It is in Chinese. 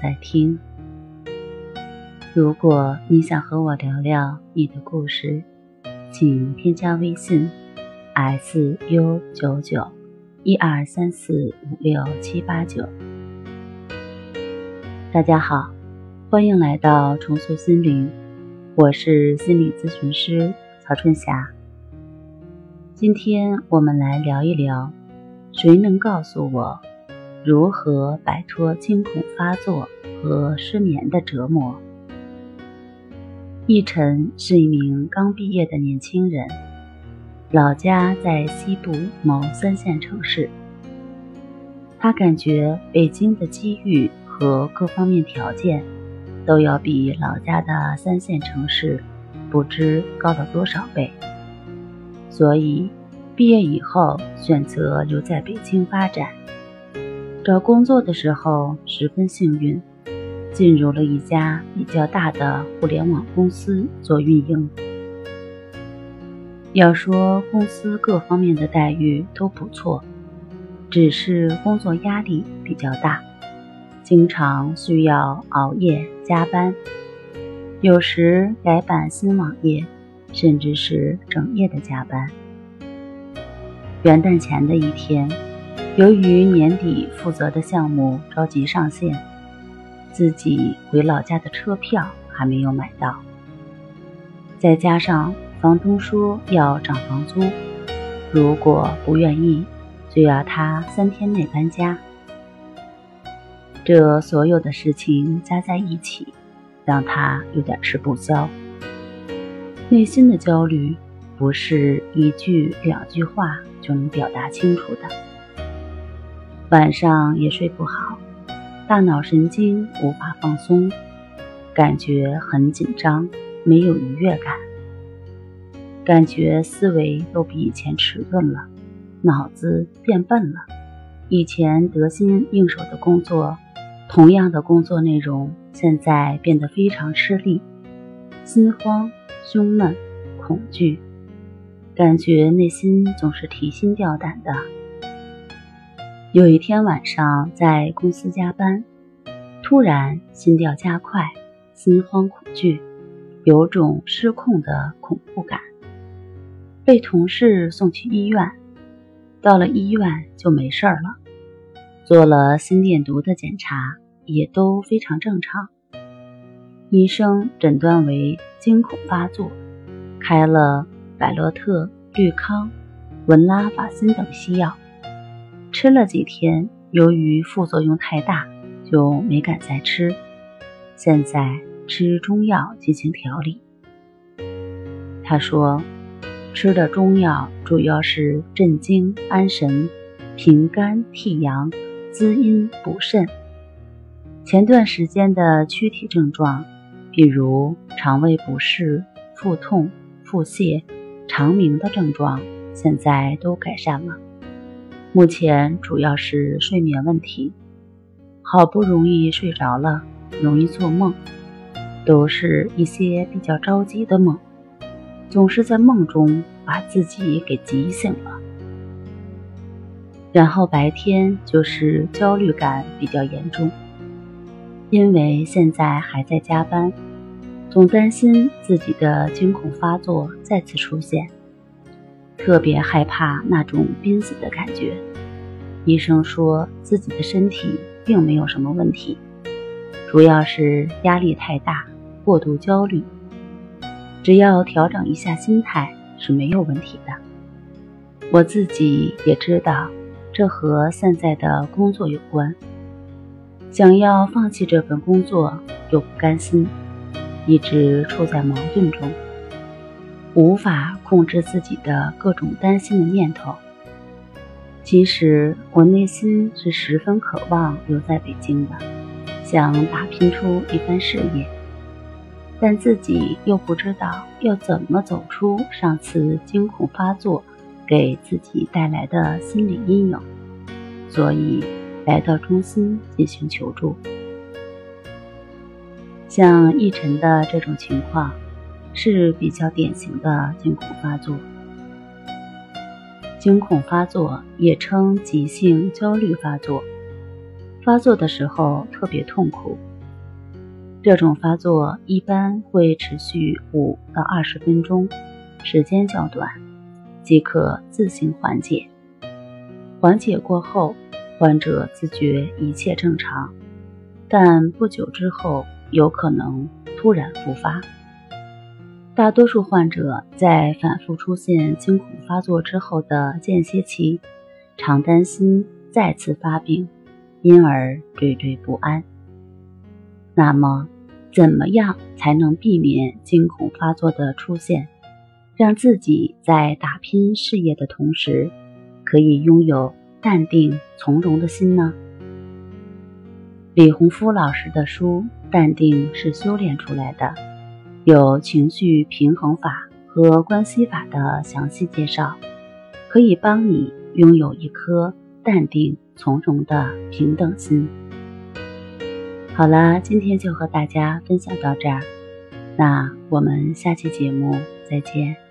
在听。如果你想和我聊聊你的故事，请添加微信 s u 九九一二三四五六七八九。大家好，欢迎来到重塑心灵，我是心理咨询师曹春霞。今天我们来聊一聊，谁能告诉我？如何摆脱惊恐发作和失眠的折磨？奕晨是一名刚毕业的年轻人，老家在西部某三线城市。他感觉北京的机遇和各方面条件都要比老家的三线城市不知高了多少倍，所以毕业以后选择留在北京发展。找工作的时候十分幸运，进入了一家比较大的互联网公司做运营。要说公司各方面的待遇都不错，只是工作压力比较大，经常需要熬夜加班，有时改版新网页，甚至是整夜的加班。元旦前的一天。由于年底负责的项目着急上线，自己回老家的车票还没有买到，再加上房东说要涨房租，如果不愿意，就要他三天内搬家。这所有的事情加在一起，让他有点吃不消。内心的焦虑不是一句两句话就能表达清楚的。晚上也睡不好，大脑神经无法放松，感觉很紧张，没有愉悦感，感觉思维都比以前迟钝了，脑子变笨了。以前得心应手的工作，同样的工作内容，现在变得非常吃力，心慌、胸闷、恐惧，感觉内心总是提心吊胆的。有一天晚上在公司加班，突然心跳加快，心慌恐惧，有种失控的恐怖感，被同事送去医院。到了医院就没事儿了，做了心电图的检查，也都非常正常。医生诊断为惊恐发作，开了百乐特、氯康、文拉法辛等西药。吃了几天，由于副作用太大，就没敢再吃。现在吃中药进行调理。他说，吃的中药主要是镇惊安神、平肝替阳、滋阴补肾。前段时间的躯体症状，比如肠胃不适、腹痛、腹泻、肠鸣的症状，现在都改善了。目前主要是睡眠问题，好不容易睡着了，容易做梦，都是一些比较着急的梦，总是在梦中把自己给急醒了。然后白天就是焦虑感比较严重，因为现在还在加班，总担心自己的惊恐发作再次出现。特别害怕那种濒死的感觉。医生说自己的身体并没有什么问题，主要是压力太大，过度焦虑。只要调整一下心态是没有问题的。我自己也知道，这和现在的工作有关。想要放弃这份工作又不甘心，一直处在矛盾中。无法控制自己的各种担心的念头。其实我内心是十分渴望留在北京的，想打拼出一番事业，但自己又不知道要怎么走出上次惊恐发作给自己带来的心理阴影，所以来到中心进行求助。像奕晨的这种情况，是比较典型的惊恐发作。惊恐发作也称急性焦虑发作，发作的时候特别痛苦。这种发作一般会持续五到二十分钟，时间较短，即可自行缓解。缓解过后，患者自觉一切正常，但不久之后有可能突然复发。大多数患者在反复出现惊恐发作之后的间歇期，常担心再次发病，因而惴惴不安。那么，怎么样才能避免惊恐发作的出现，让自己在打拼事业的同时，可以拥有淡定从容的心呢？李洪夫老师的书《淡定是修炼出来的》。有情绪平衡法和关系法的详细介绍，可以帮你拥有一颗淡定从容的平等心。好啦，今天就和大家分享到这儿，那我们下期节目再见。